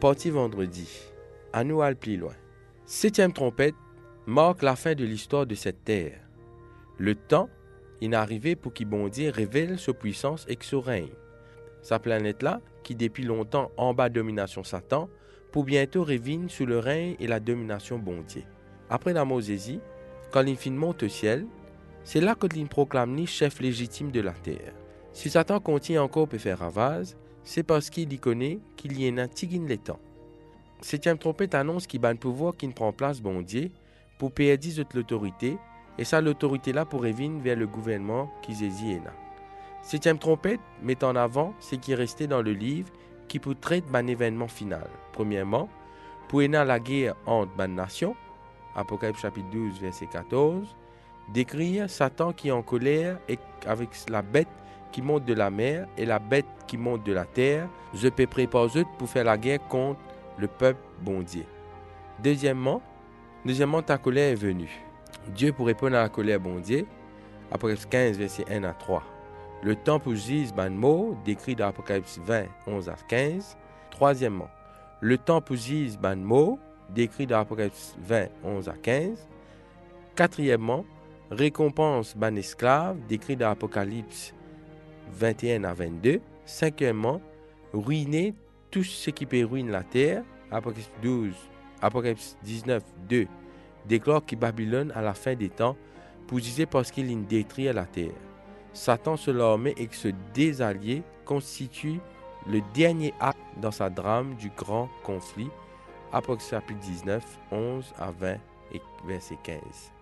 Parti vendredi. À nous aller plus loin. Septième trompette marque la fin de l'histoire de cette terre. Le temps est arrivé pour qu'il bon Dieu révèle sa puissance et son règne. Sa planète-là, qui depuis longtemps en bas domination Satan, pour bientôt revenir sous le règne et la domination bon Dieu. Après la Mosésie, quand l'infini monte au ciel, c'est là que l'in proclame ni chef légitime de la terre. Si Satan continue encore à faire ravage, c'est parce qu'il y connaît qu'il y en a tigine les temps. Septième trompette annonce qu'il a un pouvoir qui ne prend place bon Dieu pour perdre l'autorité, et ça l'autorité là pour revenir vers le gouvernement qui là. Septième trompette met en avant ce qui est resté dans le livre qui peut traiter d'un événement final. Premièrement, pour la guerre entre les nations, Apocalypse chapitre 12, verset 14, décrire Satan qui est en colère et avec la bête qui monte de la mer et la bête qui monte de la terre, je peux préparer pour faire la guerre contre le peuple bondier. Deuxièmement, deuxièmement, ta colère est venue. Dieu pour répondre à la colère bondier, Apocalypse 15, verset 1 à 3. Le temps pour Gise ban mot, décrit dans Apocalypse 20, 11 à 15. Troisièmement, le temps pour Gise ban mot, décrit dans Apocalypse 20, 11 à 15. Quatrièmement, récompense ban esclave, décrit dans Apocalypse 21 à 22. Cinquièmement, ruiner tout ce qui peut ruiner la terre, Apocalypse 12, Apocalypse 19, 2, déclare que Babylone à la fin des temps, pour dire parce qu'il détruit la terre. Satan se l'armée et que ce désallié constitue le dernier acte dans sa drame du grand conflit. Apocalypse 19, 11 à 20 et verset 15.